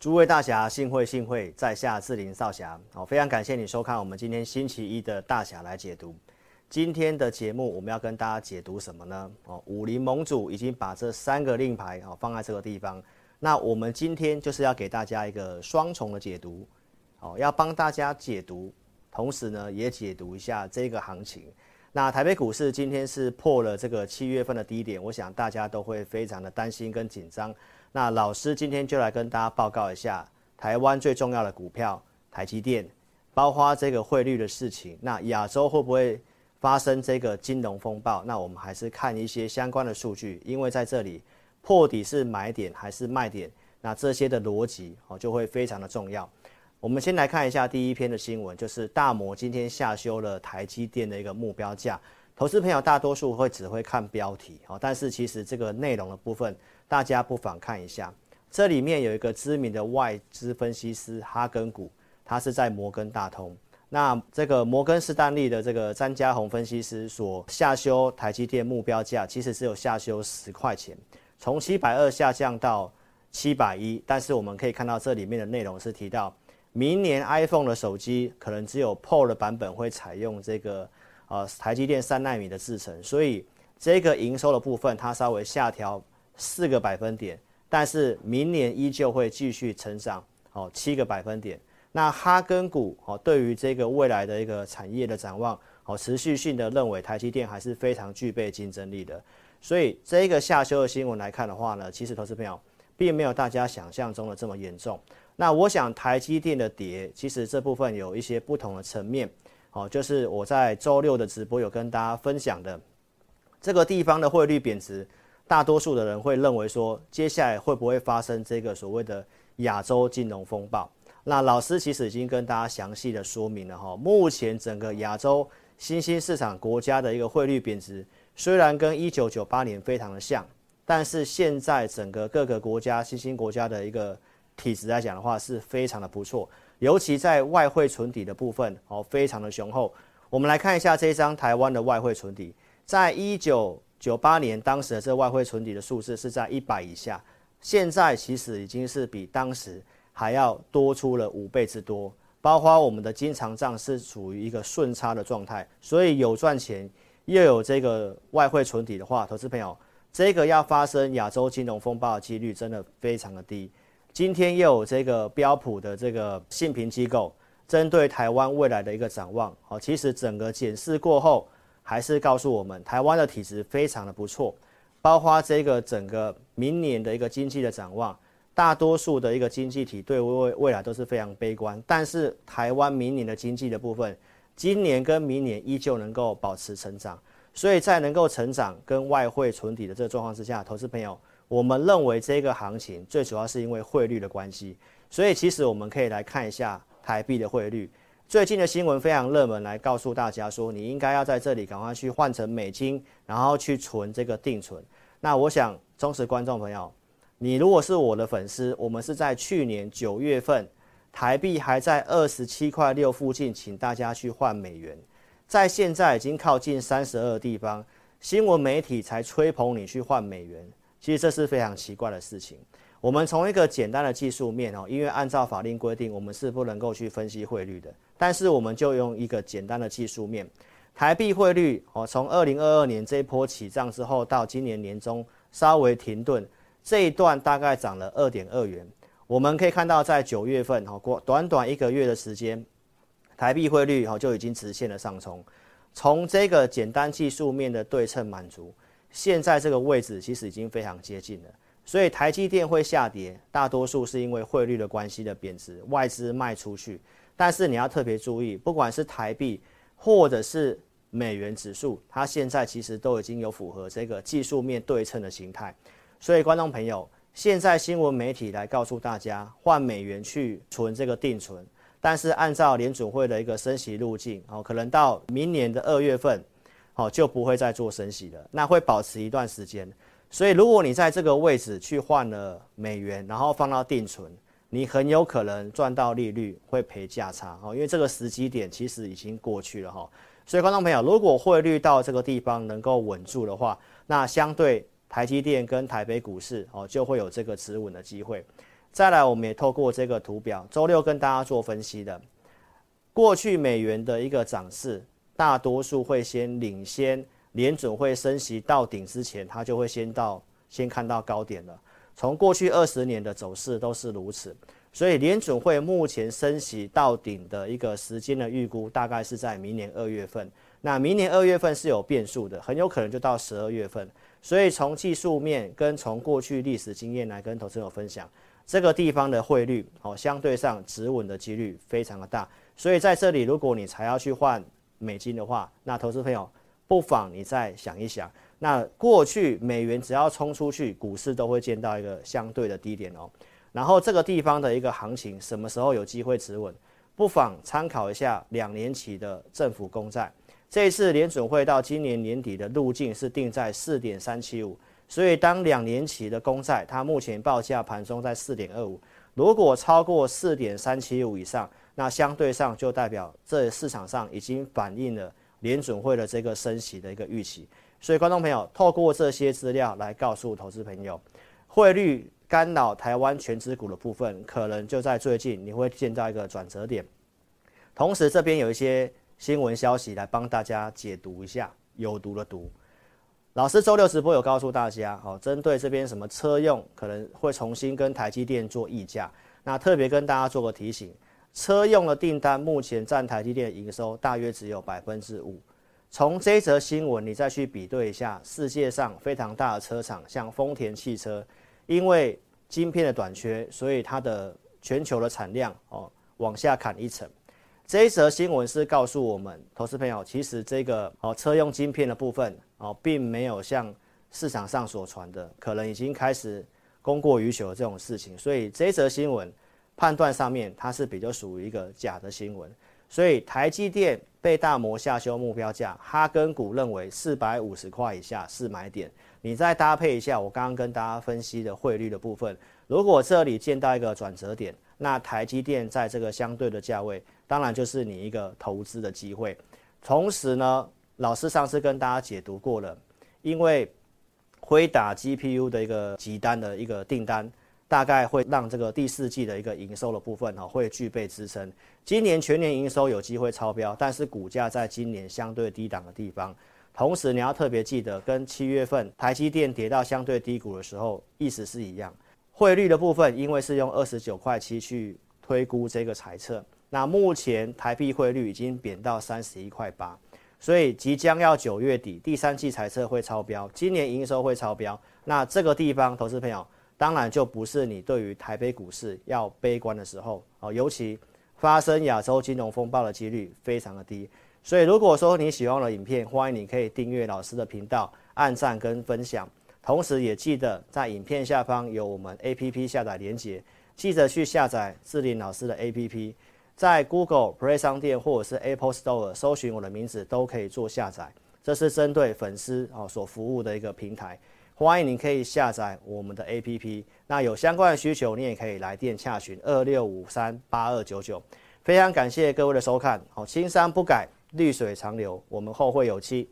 诸位大侠，幸会幸会，在下志林少侠。好，非常感谢你收看我们今天星期一的大侠来解读。今天的节目我们要跟大家解读什么呢？哦，武林盟主已经把这三个令牌哦放在这个地方。那我们今天就是要给大家一个双重的解读，哦，要帮大家解读，同时呢也解读一下这个行情。那台北股市今天是破了这个七月份的低点，我想大家都会非常的担心跟紧张。那老师今天就来跟大家报告一下台湾最重要的股票台积电，包括这个汇率的事情。那亚洲会不会发生这个金融风暴？那我们还是看一些相关的数据，因为在这里破底是买点还是卖点，那这些的逻辑哦就会非常的重要。我们先来看一下第一篇的新闻，就是大摩今天下修了台积电的一个目标价。投资朋友大多数会只会看标题哦，但是其实这个内容的部分，大家不妨看一下。这里面有一个知名的外资分析师哈根谷，他是在摩根大通。那这个摩根士丹利的这个詹家宏分析师所下修台积电目标价，其实只有下修十块钱，从七百二下降到七百一。但是我们可以看到这里面的内容是提到。明年 iPhone 的手机可能只有 Pro 的版本会采用这个呃台积电三纳米的制程，所以这个营收的部分它稍微下调四个百分点，但是明年依旧会继续成长哦七个百分点。那哈根股哦对于这个未来的一个产业的展望哦持续性的认为台积电还是非常具备竞争力的，所以这个下修的新闻来看的话呢，其实投资朋友并没有大家想象中的这么严重。那我想台积电的跌，其实这部分有一些不同的层面，哦，就是我在周六的直播有跟大家分享的，这个地方的汇率贬值，大多数的人会认为说，接下来会不会发生这个所谓的亚洲金融风暴？那老师其实已经跟大家详细的说明了哈，目前整个亚洲新兴市场国家的一个汇率贬值，虽然跟一九九八年非常的像，但是现在整个各个国家新兴国家的一个体质来讲的话是非常的不错，尤其在外汇存底的部分哦，非常的雄厚。我们来看一下这张台湾的外汇存底，在一九九八年当时的这外汇存底的数字是在一百以下，现在其实已经是比当时还要多出了五倍之多，包括我们的经常账是处于一个顺差的状态，所以有赚钱又有这个外汇存底的话，投资朋友这个要发生亚洲金融风暴的几率真的非常的低。今天又有这个标普的这个信评机构针对台湾未来的一个展望，好，其实整个检视过后，还是告诉我们台湾的体质非常的不错，包括这个整个明年的一个经济的展望，大多数的一个经济体对未未来都是非常悲观，但是台湾明年的经济的部分，今年跟明年依旧能够保持成长，所以在能够成长跟外汇存底的这个状况之下，投资朋友。我们认为这个行情最主要是因为汇率的关系，所以其实我们可以来看一下台币的汇率。最近的新闻非常热门，来告诉大家说，你应该要在这里赶快去换成美金，然后去存这个定存。那我想，忠实观众朋友，你如果是我的粉丝，我们是在去年九月份，台币还在二十七块六附近，请大家去换美元，在现在已经靠近三十二的地方，新闻媒体才吹捧你去换美元。其实这是非常奇怪的事情。我们从一个简单的技术面哦，因为按照法令规定，我们是不能够去分析汇率的。但是我们就用一个简单的技术面，台币汇率哦，从二零二二年这一波起涨之后，到今年年中稍微停顿，这一段大概涨了二点二元。我们可以看到，在九月份哦，过短短一个月的时间，台币汇率哦就已经直线的上冲。从这个简单技术面的对称满足。现在这个位置其实已经非常接近了，所以台积电会下跌，大多数是因为汇率的关系的贬值，外资卖出去。但是你要特别注意，不管是台币或者是美元指数，它现在其实都已经有符合这个技术面对称的形态。所以观众朋友，现在新闻媒体来告诉大家换美元去存这个定存，但是按照联准会的一个升息路径，哦，可能到明年的二月份。好，就不会再做升息了，那会保持一段时间。所以，如果你在这个位置去换了美元，然后放到定存，你很有可能赚到利率，会赔价差哦。因为这个时机点其实已经过去了哈。所以，观众朋友，如果汇率到这个地方能够稳住的话，那相对台积电跟台北股市哦，就会有这个止稳的机会。再来，我们也透过这个图表，周六跟大家做分析的，过去美元的一个涨势，大多数会先领先联准会升息到顶之前，它就会先到先看到高点了。从过去二十年的走势都是如此，所以联准会目前升息到顶的一个时间的预估，大概是在明年二月份。那明年二月份是有变数的，很有可能就到十二月份。所以从技术面跟从过去历史经验来跟投资友分享，这个地方的汇率哦，相对上止稳的几率非常的大。所以在这里，如果你才要去换美金的话，那投资朋友不妨你再想一想。那过去美元只要冲出去，股市都会见到一个相对的低点哦。然后这个地方的一个行情什么时候有机会止稳？不妨参考一下两年期的政府公债。这一次联准会到今年年底的路径是定在四点三七五，所以当两年期的公债它目前报价盘中在四点二五，如果超过四点三七五以上，那相对上就代表这市场上已经反映了联准会的这个升息的一个预期。所以，观众朋友，透过这些资料来告诉投资朋友，汇率干扰台湾全资股的部分，可能就在最近你会见到一个转折点。同时，这边有一些新闻消息来帮大家解读一下，有毒的毒。老师周六直播有告诉大家，哦，针对这边什么车用可能会重新跟台积电做议价，那特别跟大家做个提醒，车用的订单目前占台积电营收大约只有百分之五。从这则新闻，你再去比对一下世界上非常大的车厂，像丰田汽车，因为晶片的短缺，所以它的全球的产量哦往下砍一层。这一则新闻是告诉我们，投资朋友，其实这个哦车用晶片的部分哦，并没有像市场上所传的，可能已经开始供过于求这种事情。所以这一则新闻判断上面，它是比较属于一个假的新闻。所以台积电被大摩下修目标价，哈根股认为四百五十块以下是买点。你再搭配一下我刚刚跟大家分析的汇率的部分，如果这里见到一个转折点，那台积电在这个相对的价位，当然就是你一个投资的机会。同时呢，老师上次跟大家解读过了，因为辉达 GPU 的一个急单的一个订单。大概会让这个第四季的一个营收的部分哈，会具备支撑。今年全年营收有机会超标，但是股价在今年相对低档的地方。同时你要特别记得，跟七月份台积电跌到相对低谷的时候，意思是一样。汇率的部分，因为是用二十九块七去推估这个财测，那目前台币汇率已经贬到三十一块八，所以即将要九月底第三季财测会超标，今年营收会超标。那这个地方，投资朋友。当然就不是你对于台北股市要悲观的时候哦，尤其发生亚洲金融风暴的几率非常的低，所以如果说你喜欢我的影片，欢迎你可以订阅老师的频道，按赞跟分享，同时也记得在影片下方有我们 APP 下载连接，记得去下载志林老师的 APP，在 Google Play 商店或者是 Apple Store 搜寻我的名字都可以做下载，这是针对粉丝哦所服务的一个平台。欢迎您可以下载我们的 APP，那有相关的需求，你也可以来电洽询二六五三八二九九。非常感谢各位的收看，好，青山不改，绿水长流，我们后会有期。